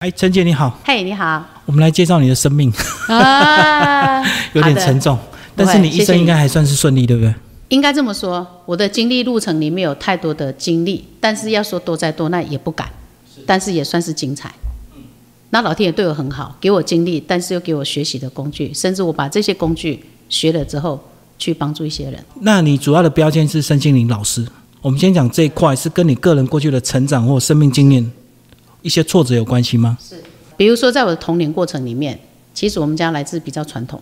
哎，陈姐你好，嘿，你好我们来介绍你的生命，啊，有点沉重，但是你一生应该还算是顺利，对不对？应该这么说，我的经历路程里面有太多的经历，但是要说多灾多，难也不敢，但是也算是精彩。那老天爷对我很好，给我经历，但是又给我学习的工具，甚至我把这些工具学了之后，去帮助一些人。那你主要的标签是身心灵老师。我们先讲这一块，是跟你个人过去的成长或生命经验一些挫折有关系吗？是比如说，在我的童年过程里面，其实我们家来自比较传统，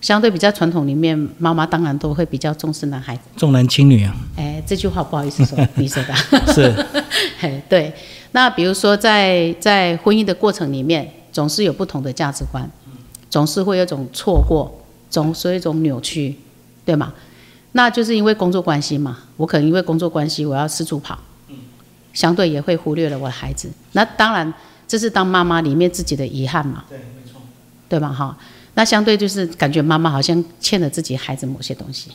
相对比较传统里面，妈妈当然都会比较重视男孩子。重男轻女啊，哎，这句话不好意思说，你说的。是嘿，对。那比如说在，在婚姻的过程里面，总是有不同的价值观，总是会有种错过，总是有一种扭曲，对吗？那就是因为工作关系嘛，我可能因为工作关系，我要四处跑，相对也会忽略了我的孩子。那当然，这是当妈妈里面自己的遗憾嘛，对，没错。对吧？哈，那相对就是感觉妈妈好像欠了自己孩子某些东西，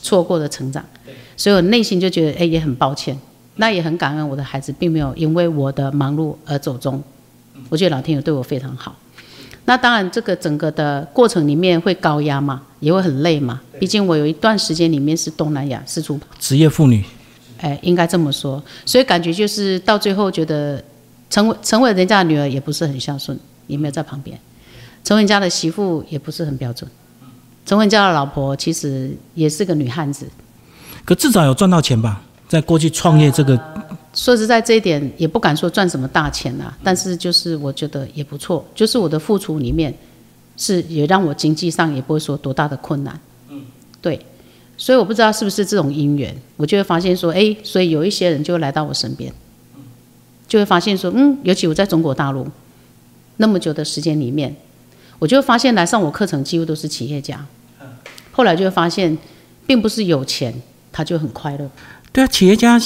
错过了成长，所以我内心就觉得，哎，也很抱歉，那也很感恩我的孩子并没有因为我的忙碌而走中，我觉得老天爷对我非常好。那当然，这个整个的过程里面会高压嘛，也会很累嘛，毕竟我有一段时间里面是东南亚四处跑。职业妇女，哎，应该这么说，所以感觉就是到最后觉得成为成为人家的女儿也不是很孝顺，也没有在旁边；成为人家的媳妇也不是很标准，成为人家的老婆其实也是个女汉子。可至少有赚到钱吧？在过去创业这个，说实在，这一点也不敢说赚什么大钱啊，但是就是我觉得也不错，就是我的付出里面是也让我经济上也不会说多大的困难。嗯，对，所以我不知道是不是这种因缘，我就会发现说，哎，所以有一些人就会来到我身边，就会发现说，嗯，尤其我在中国大陆那么久的时间里面，我就会发现来上我课程几乎都是企业家，后来就会发现，并不是有钱他就很快乐。对啊，企业家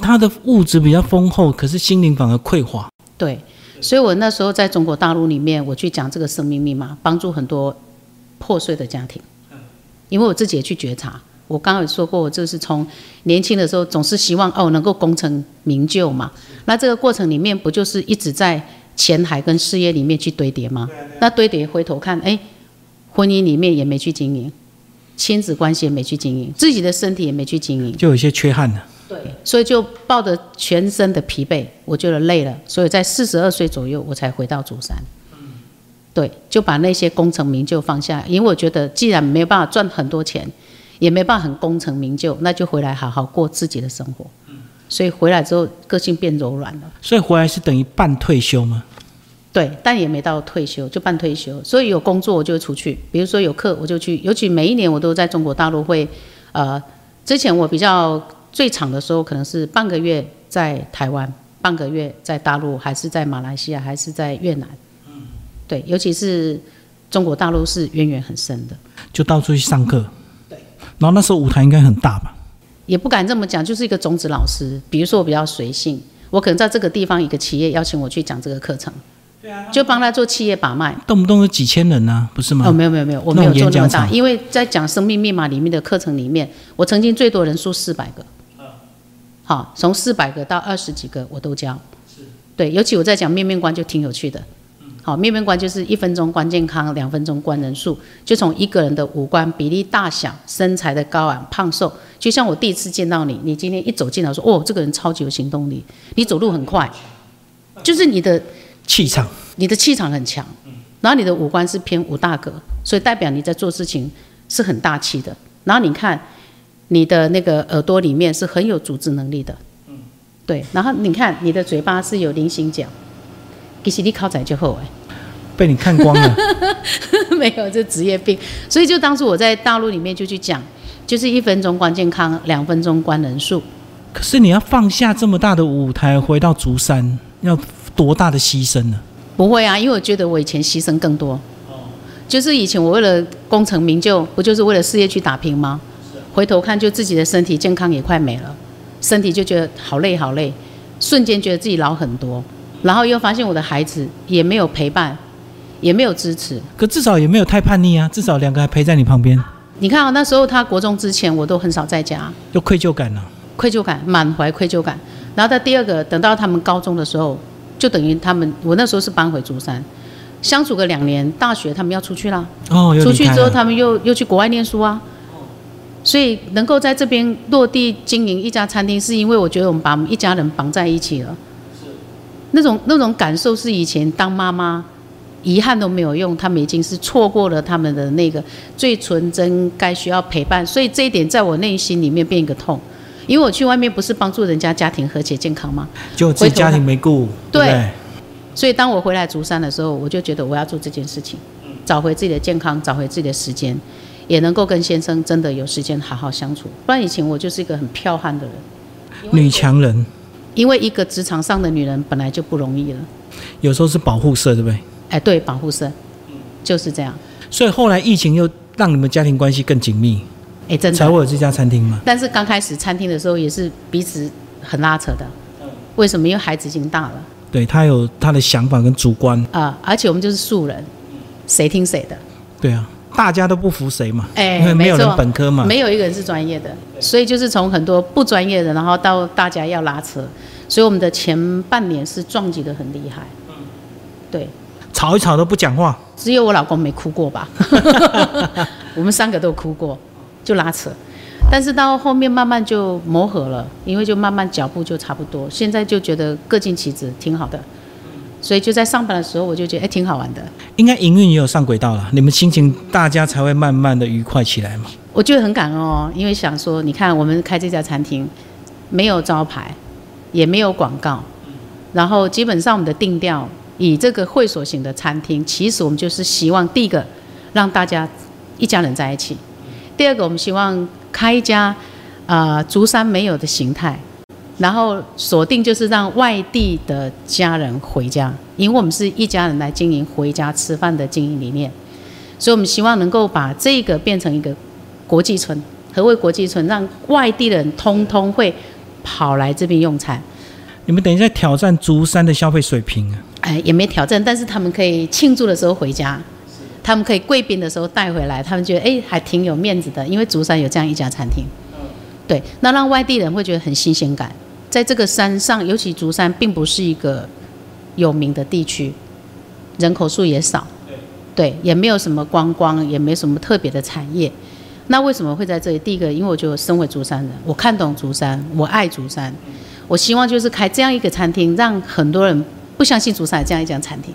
他的物质比较丰厚，可是心灵反而匮乏。对，所以我那时候在中国大陆里面，我去讲这个生命密码，帮助很多破碎的家庭。因为我自己也去觉察，我刚刚有说过，我就是从年轻的时候总是希望哦能够功成名就嘛。那这个过程里面不就是一直在钱海跟事业里面去堆叠吗？那堆叠回头看，哎，婚姻里面也没去经营，亲子关系也没去经营，自己的身体也没去经营。就有一些缺憾了。对，所以就抱着全身的疲惫，我觉得累了，所以在四十二岁左右我才回到竹山。对，就把那些功成名就放下，因为我觉得既然没有办法赚很多钱，也没办法很功成名就，那就回来好好过自己的生活。所以回来之后个性变柔软了，所以回来是等于半退休吗？对，但也没到退休，就半退休。所以有工作我就出去，比如说有课我就去，尤其每一年我都在中国大陆会，呃，之前我比较最长的时候可能是半个月在台湾，半个月在大陆，还是在马来西亚，还是在越南。对，尤其是中国大陆是渊源很深的，就到处去上课。对。然后那时候舞台应该很大吧？也不敢这么讲，就是一个种子老师。比如说我比较随性，我可能在这个地方一个企业邀请我去讲这个课程，对啊，就帮他做企业把脉。动不动就几千人呢、不是吗？哦，没有没有没有，我没有做那么大，因为在讲生命密码里面的课程里面，我曾经最多人数四百个，好，从四百个到二十几个我都教，对，尤其我在讲面面观就挺有趣的，好，面面观就是一分钟观健康，两分钟观人数，就从一个人的五官比例大小、身材的高矮、胖瘦，就像我第一次见到你，你今天一走进来说，哦，这个人超级有行动力，你走路很快，就是你的气场。你的气场很强，然后你的五官是偏五大格，所以代表你在做事情是很大气的。然后你看你的那个耳朵里面是很有组织能力的，对。然后你看你的嘴巴是有菱形角，其实你考仔就后哎，被你看光了，没有这职业病。所以就当初我在大陆里面就去讲，就是一分钟观健康，两分钟观人数。可是你要放下这么大的舞台，回到竹山，要多大的牺牲呢？不会啊，因为我觉得我以前牺牲更多。哦就是以前我为了功成名就，不就是为了事业去打拼吗？回头看，就自己的身体健康也快没了，身体就觉得好累好累，瞬间觉得自己老很多，然后又发现我的孩子也没有陪伴，也没有支持。可至少也没有太叛逆啊，至少两个还陪在你旁边，你看啊，那时候他国中之前，我都很少在家，有愧疚感啊。愧疚感，满怀愧疚感。然后到第二个，等到他们高中的时候，就等于他们，我那时候是搬回竹山，相处个两年，大学他们要出去啦，哦，出去之后他们又又去国外念书啊，所以能够在这边落地经营一家餐厅，是因为我觉得我们把我们一家人绑在一起了，那种那种感受是以前当妈妈。遗憾都没有用，他们已经是错过了他们的那个最纯真该需要陪伴，所以这一点在我内心里面变一个痛，因为我去外面不是帮助人家家庭和谐健康吗？就自己家庭没顾，对对对？所以当我回来竹山的时候，我就觉得我要做这件事情，找回自己的健康，找回自己的时间，也能够跟先生真的有时间好好相处。不然以前我就是一个很剽悍的人，女强人因为一个职场上的女人本来就不容易了。有时候是保护色，对不对？哎，对，保护色就是这样。所以后来疫情又让你们家庭关系更紧密，哎，真的。才会有这家餐厅嘛。但是刚开始餐厅的时候也是彼此很拉扯的。为什么？因为孩子已经大了对他有他的想法跟主观，啊、而且我们就是素人，谁听谁的。对啊，大家都不服谁嘛，哎，因为没有人本科嘛，没有一个人是专业的，所以就是从很多不专业的，然后到大家要拉扯，所以我们的前半年是撞击的很厉害。对，吵一吵都不讲话，只有我老公没哭过吧？我们三个都哭过，就拉扯。但是到后面慢慢就磨合了，因为就慢慢脚步就差不多，现在就觉得各尽其职，挺好的。所以就在上班的时候，我就觉得哎挺好玩的。应该营运也有上轨道了，你们心情大家才会慢慢的愉快起来嘛。我觉得很感恩哦，因为想说，你看我们开这家餐厅，没有招牌，也没有广告，然后基本上我们的定调以这个会所型的餐厅，其实我们就是希望第一个让大家一家人在一起，第二个我们希望开一家呃竹山没有的形态，然后锁定就是让外地的家人回家，因为我们是一家人来经营回家吃饭的经营理念，所以我们希望能够把这个变成一个国际村。何谓国际村？让外地人通通会跑来这边用餐。你们等一下挑战竹山的消费水平啊！哎，也没挑战，但是他们可以庆祝的时候回家，他们可以贵宾的时候带回来，他们觉得哎还挺有面子的，因为竹山有这样一家餐厅。对，那让外地人会觉得很新鲜感。在这个山上，尤其竹山并不是一个有名的地区，人口数也少，对，也没有什么观光，也没什么特别的产业。那为什么会在这里？第一个，因为我觉得身为竹山人，我看懂竹山，我爱竹山，我希望就是开这样一个餐厅，让很多人不相信竹山这样一家餐厅，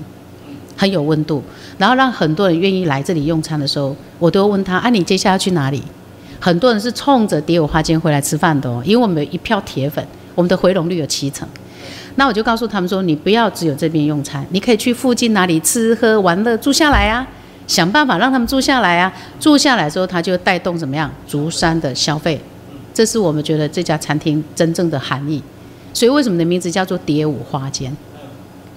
很有温度，然后让很多人愿意来这里用餐的时候，我都会问他：啊，你接下来要去哪里？很多人是冲着蝶舞花间回来吃饭的哦，因为我们有一票铁粉，我们的回笼率有七成。那我就告诉他们说，你不要只有这边用餐，你可以去附近哪里吃喝玩乐住下来啊，想办法让他们住下来啊。住下来之后，他就带动怎么样竹山的消费，这是我们觉得这家餐厅真正的含义。所以为什么的名字叫做蝶舞花间？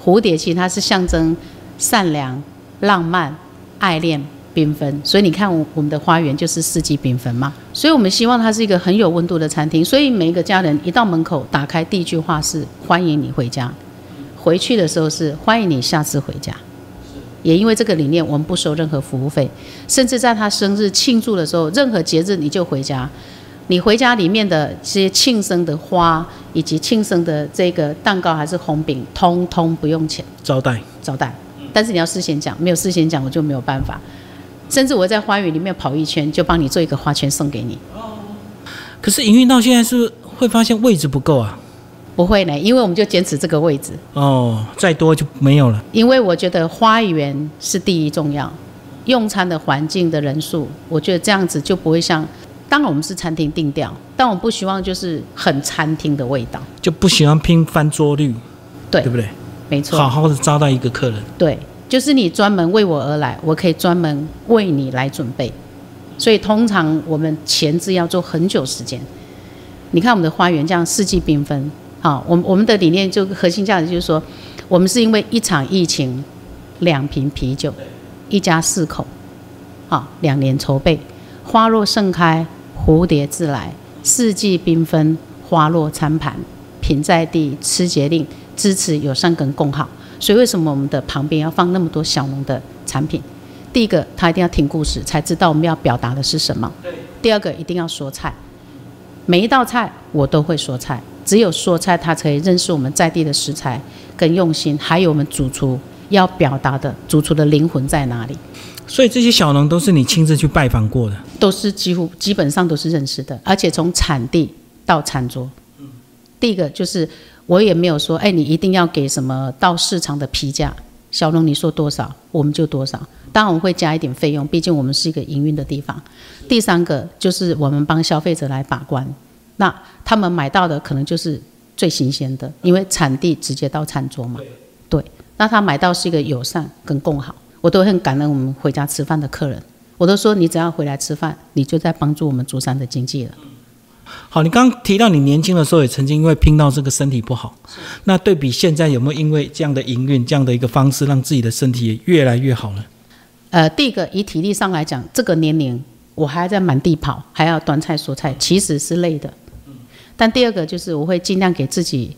蝴蝶其实它是象征善良、浪漫、爱恋、缤纷，所以你看我我们的花园就是四季缤纷嘛。所以我们希望它是一个很有温度的餐厅，所以每一个家人一到门口打开第一句话是欢迎你回家，回去的时候是欢迎你下次回家。也因为这个理念，我们不收任何服务费，甚至在他生日庆祝的时候，任何节日你就回家，你回家里面的这些庆生的花以及庆生的这个蛋糕还是红饼，通通不用钱。招待。招待，但是你要事先讲，没有事先讲我就没有办法。甚至我在花园里面跑一圈，就帮你做一个花圈送给你。可是营运到现在是会发现位置不够啊？不会呢，因为我们就坚持这个位置，哦，再多就没有了。因为我觉得花园是第一重要，用餐的环境的人数，我觉得这样子就不会像。当然我们是餐厅定调，但我们不希望就是很餐厅的味道。就不喜欢拼翻桌率，对对不对？没错，好好的招待一个客人，对，就是你专门为我而来，我可以专门为你来准备。所以通常我们前置要做很久时间。你看我们的花园这样四季缤纷，好，我们我们的理念就核心价值就是说，我们是因为一场疫情，两瓶啤酒，一家四口，好，两年筹备，花若盛开，蝴蝶自来，四季缤纷，花落餐盘，品在地，吃节令，支持友善跟共好。所以为什么我们的旁边要放那么多小农的产品？第一个，他一定要听故事，才知道我们要表达的是什么。第二个，一定要说菜，每一道菜我都会说菜，只有说菜，他才可以认识我们在地的食材，跟用心，还有我们主厨要表达的主厨的灵魂在哪里，所以这些小农都是你亲自去拜访过的。都是几乎基本上都是认识的，而且从产地到餐桌，第一个就是我也没有说，哎，你一定要给什么到市场的批价，小龙你说多少我们就多少，当然我们会加一点费用，毕竟我们是一个营运的地方。第三个就是我们帮消费者来把关，那他们买到的可能就是最新鲜的，因为产地直接到餐桌嘛。对，那他买到是一个友善跟共好，我都很感恩我们回家吃饭的客人，我都说你只要回来吃饭，你就在帮助我们竹山的经济了。好，你刚刚提到你年轻的时候也曾经因为拼到这个身体不好，那对比现在有没有因为这样的营运这样的一个方式，让自己的身体也越来越好呢？呃，第一个以体力上来讲，这个年龄我还在满地跑，还要端菜说菜，其实是累的。但第二个就是我会尽量给自己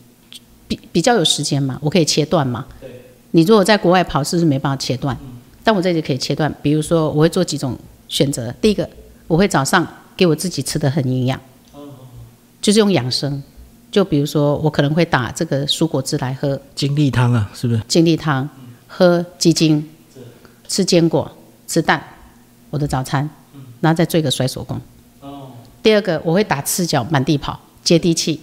比比较有时间嘛，我可以切断嘛。你如果在国外跑，是不是没办法切断？但我这里可以切断，比如说我会做几种选择。第一个，我会早上给我自己吃的很营养，就是用养生。就比如说，我可能会打这个蔬果汁来喝，精力汤啊，是不是？精力汤，喝鸡精，吃坚果，吃蛋，我的早餐，然后再做一个甩手功。第二个，我会打赤脚满地跑，接地气，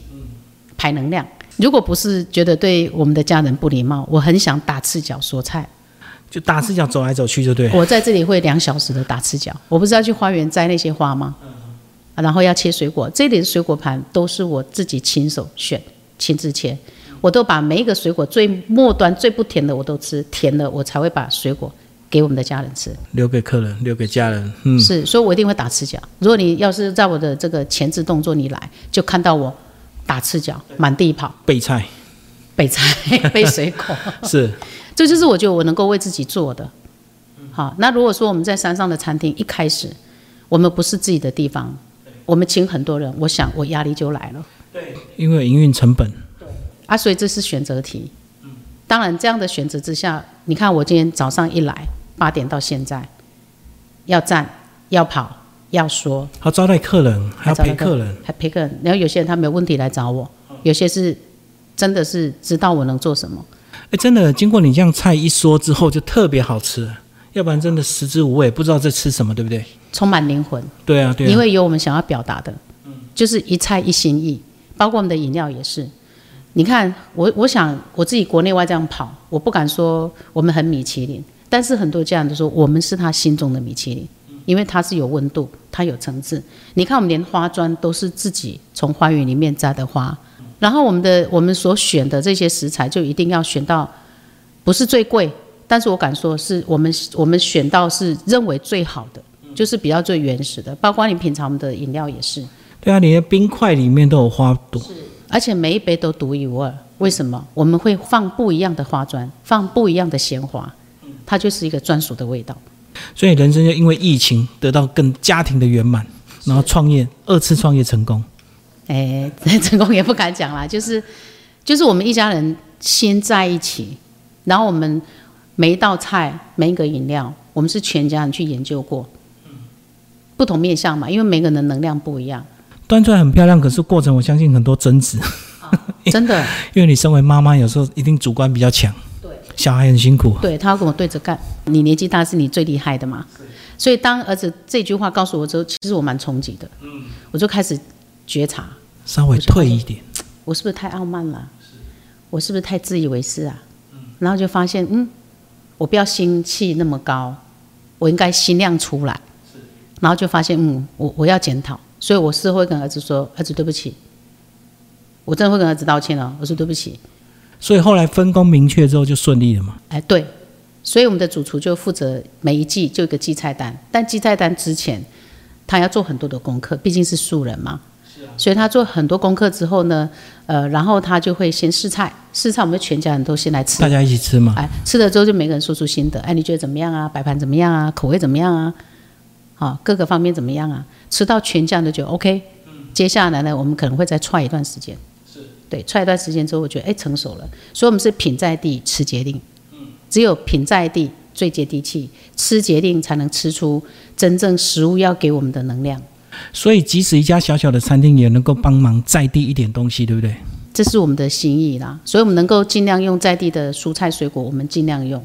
排能量。如果不是觉得对我们的家人不礼貌，我很想打赤脚说菜。就打赤脚走来走去就对了。我在这里会两小时的打赤脚，我不是要去花园摘那些花吗？啊然后要切水果，这里的水果盘都是我自己亲手选、亲自切，我都把每一个水果最末端最不甜的我都吃，甜的我才会把水果给我们的家人吃。留给客人，留给家人。嗯，是，所以我一定会打赤脚。如果你要是在我的这个前置动作你来，就看到我打赤脚，满地跑，备菜备菜、备水果，是这就是我觉得我能够为自己做的。好，那如果说我们在山上的餐厅一开始，我们不是自己的地方，我们请很多人，我想我压力就来了对因为营运成本。对啊，所以这是选择题。当然，这样的选择之下，你看我今天早上一来八点到现在，要站、要跑、要说，还要招待客人，还要陪客人。还陪客人。然后有些人他没有问题来找我，有些是真的是知道我能做什么。哎，真的，经过你这样菜一说之后，就特别好吃了。要不然真的食之无味，不知道在吃什么，对不对？充满灵魂，对啊，对啊。因为有我们想要表达的，就是一菜一心意，包括我们的饮料也是。你看，我我想我自己国内外这样跑，我不敢说我们很米其林，但是很多家人都说我们是他心中的米其林，因为它是有温度，它有层次。你看，我们连花砖都是自己从花园里面摘的花，然后我们的我们所选的这些食材就一定要选到不是最贵，但是我敢说是我们我们选到是认为最好的，就是比较最原始的，包括你品尝我们的饮料也是。对啊，你的冰块里面都有花朵。而且每一杯都独一无二。为什么？我们会放不一样的花砖，放不一样的鲜花，它就是一个专属的味道。所以人生就因为疫情得到更家庭的圆满，然后创业二次创业成功。哎，成功也不敢讲啦，就是就是我们一家人先在一起，然后我们每一道菜、每一个饮料，我们是全家人去研究过，不同面向嘛，因为每个人的能量不一样。端出来很漂亮，可是过程我相信很多争执，真的，因为你身为妈妈，有时候一定主观比较强，对，小孩很辛苦，对他要跟我对着干。你年纪大是你最厉害的嘛，所以当儿子这句话告诉我之后，其实我蛮冲击的，嗯，我就开始觉察，稍微退一点，我是不是太傲慢了？我是不是太自以为是啊？然后就发现，嗯，我不要心气那么高，我应该心量出来，然后就发现，嗯，我我要检讨。所以我是会跟儿子说：“儿子，对不起，我真的会跟儿子道歉哦。我说对不起。”所以后来分工明确之后就顺利了嘛。哎，对，所以我们的主厨就负责每一季就一个季菜单，但季菜单之前他要做很多的功课，毕竟是素人嘛。所以他做很多功课之后呢，呃，然后他就会先试菜，试菜我们全家人都先来吃，大家一起吃嘛。哎，吃了之后就每个人说出心得，哎，你觉得怎么样啊？摆盘怎么样啊？口味怎么样啊？好，各个方面怎么样啊？吃到全家都觉得 OK，接下来呢，我们可能会再踹一段时间，是对，踹一段时间之后，我觉得哎成熟了，所以我们是品在地，吃决定。嗯，只有品在地最接地气，吃决定才能吃出真正食物要给我们的能量。所以即使一家小小的餐厅也能够帮忙在地一点东西，对不对？这是我们的心意啦。所以我们能够尽量用在地的蔬菜水果，我们尽量用，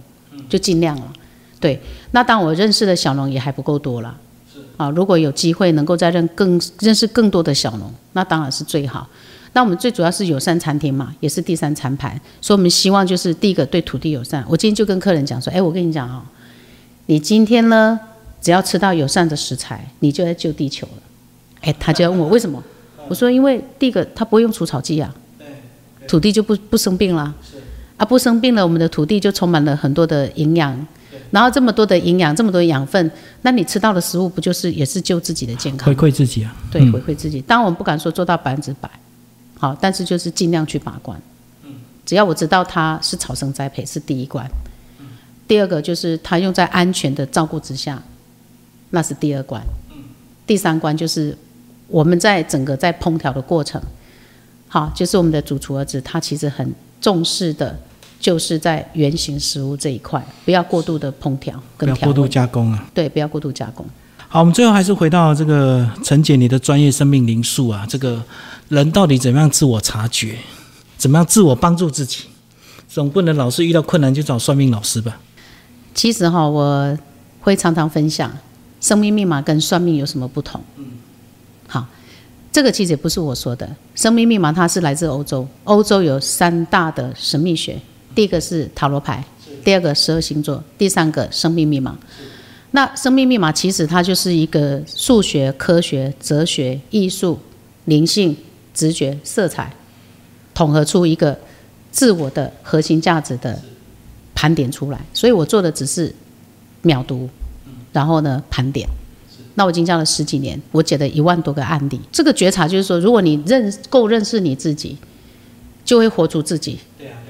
就尽量了。对，那当我认识的小农也还不够多了。啊，如果有机会能够再认更认识更多的小农，那当然是最好。那我们最主要是友善餐厅嘛，也是第三餐盘，所以我们希望就是第一个对土地友善。我今天就跟客人讲说，哎，我跟你讲啊，你今天呢，只要吃到友善的食材，你就在救地球了。哎，他就要问我为什么？我说因为第一个他不会用除草剂啊，土地就不不生病了，啊不生病了，我们的土地就充满了很多的营养。然后这么多的营养，这么多养分，那你吃到的食物不就是也是救自己的健康？回馈自己啊？对，回馈自己。当然我们不敢说做到百分之百，好，但是就是尽量去把关。嗯。只要我知道它是草生栽培是第一关，第二个就是它用在安全的照顾之下，那是第二关。第三关就是我们在整个在烹调的过程，好，就是我们的主厨儿子他其实很重视的。就是在原型食物这一块，不要过度的烹调，不要过度加工啊。对，不要过度加工。好，我们最后还是回到这个陈姐你的专业生命灵数啊，这个人到底怎么样自我察觉，怎么样自我帮助自己？总不能老是遇到困难就找算命老师吧？其实哈，我会常常分享生命密码跟算命有什么不同。嗯。好，这个其实也不是我说的，生命密码它是来自欧洲，欧洲有三大的神秘学。第一个是塔罗牌，第二个十二星座，第三个生命密码。那生命密码其实它就是一个数学、科学、哲学、艺术、灵性、直觉、色彩，统合出一个自我的核心价值的盘点出来。所以我做的只是秒读，然后呢盘点。那我已经教了十几年，我解了一万多个案例。这个觉察就是说，如果你认够认识你自己，就会活出自己。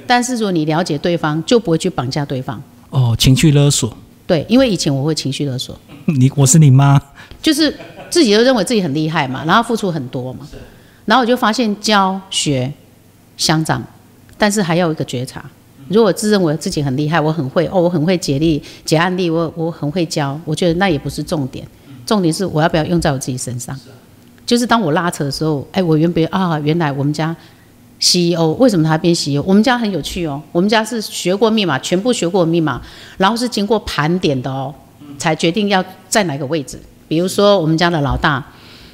但是如果你了解对方，就不会去绑架对方。哦，情绪勒索。对，因为以前我会情绪勒索。你，我是你妈。就是自己都认为自己很厉害嘛，然后付出很多嘛。然后我就发现教学相长，但是还要一个觉察。如果自认为自己很厉害，我很会哦，我很会解例解案例，我我很会教，我觉得那也不是重点。重点是我要不要用在我自己身上。就是当我拉扯的时候，哎，我原本啊，原来我们家。CEO 为什么他变 CEO？我们家很有趣哦，我们家是学过密码，全部学过密码，然后是经过盘点的哦，才决定要在哪个位置。比如说我们家的老大，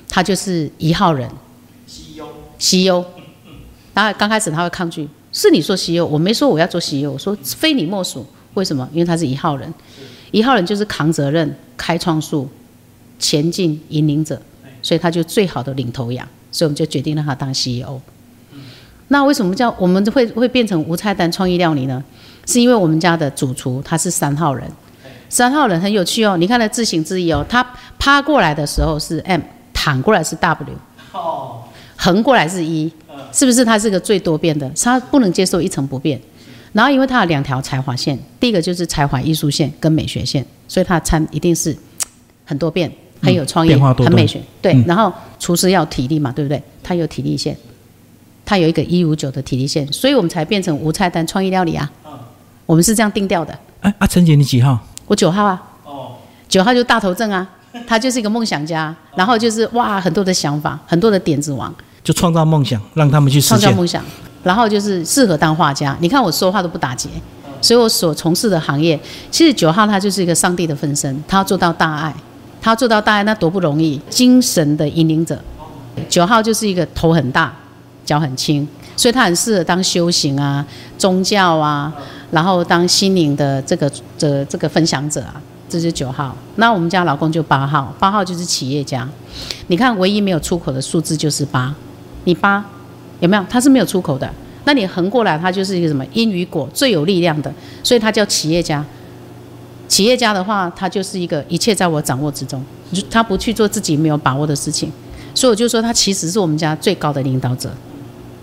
他就是一号人，CEO，CEO。当然刚开始他会抗拒，是你说 CEO，我没说我要做 CEO，我说非你莫属。为什么？因为他是一号人，一号人就是扛责任、开创术、前进引领者，所以他就最好的领头羊，所以我们就决定让他当 CEO。那为什么叫我们会会变成无菜单创意料理呢？是因为我们家的主厨他是三号人，三号人很有趣哦。你看他自行自义哦，他趴过来的时候是 M，躺过来是 W，哦，横过来是一，是不是他是个最多变的？他不能接受一成不变。然后因为他有两条才华线，第一个就是才华艺术线跟美学线，所以他餐一定是很多变，很有创意，很美学。对，然后厨师要体力嘛，对不对？他有体力线。他有一个一五九的体力线，所以我们才变成无菜单创意料理啊。我们是这样定调的。哎，阿陈姐，你几号？我九号啊。哦。九号就大头症啊，他就是一个梦想家，然后就是哇，很多的想法，很多的点子王。就创造梦想，让他们去实现。创造梦想，然后就是适合当画家。你看我说话都不打结，所以我所从事的行业，其实九号他就是一个上帝的分身，他要做到大爱，他做到大那多不容易，精神的引领者。九号就是一个头很大。脚很轻，所以他很适合当修行啊、宗教啊，然后当心灵的这个这这个分享者啊。这是九号，那我们家老公就八号，八号就是企业家。你看，唯一没有出口的数字就是八，你八有没有？他是没有出口的。那你横过来，他就是一个什么因与果最有力量的，所以他叫企业家。企业家的话，他就是一个一切在我掌握之中，他不去做自己没有把握的事情，所以我就说他其实是我们家最高的领导者。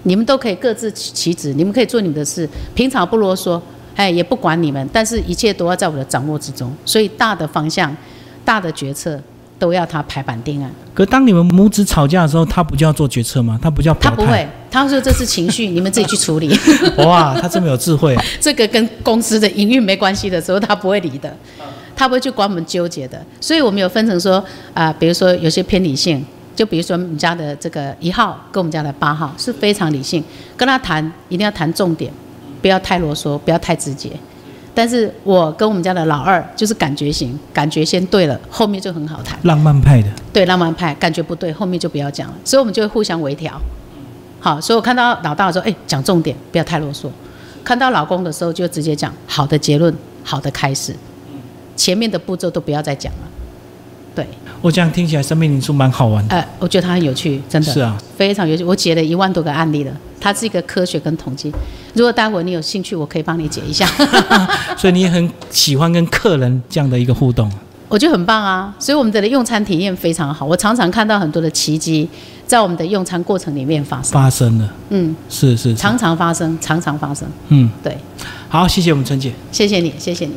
你们都可以各自其职，你们可以做你们的事，平常不啰嗦，哎，也不管你们，但是一切都要在我的掌握之中，所以大的方向、大的决策都要他排版定案。可当你们母子吵架的时候，他不就要做决策吗？他不叫他不会，他说这是情绪，你们自己去处理。哇，他这么有智慧。这个跟公司的营运没关系的时候，他不会理的，他不会去管我们纠结的。所以我们有分成说啊，比如说有些偏理性。就比如说我们家的这个一号跟我们家的八号是非常理性，跟他谈一定要谈重点，不要太啰嗦，不要太直接。但是我跟我们家的老二就是感觉型，感觉先对了，后面就很好谈。浪漫派的，对浪漫派，感觉不对，后面就不要讲了。所以我们就会互相微调。好，所以我看到老大的时候，哎，讲重点，不要太啰嗦。看到老公的时候，就直接讲好的结论，好的开始，前面的步骤都不要再讲了。对，我这样听起来生命灵数蛮好玩的。呃，我觉得它很有趣，真的是啊，非常有趣。我解了一万多个案例了，它是一个科学跟统计。如果待会你有兴趣，我可以帮你解一下。所以你也很喜欢跟客人这样的一个互动。我觉得很棒啊，所以我们的用餐体验非常好。我常常看到很多的奇迹在我们的用餐过程里面发生。发生了，嗯，是是是，常常发生，常常发生。嗯，对，好，谢谢我们陈姐。谢谢你，谢谢你。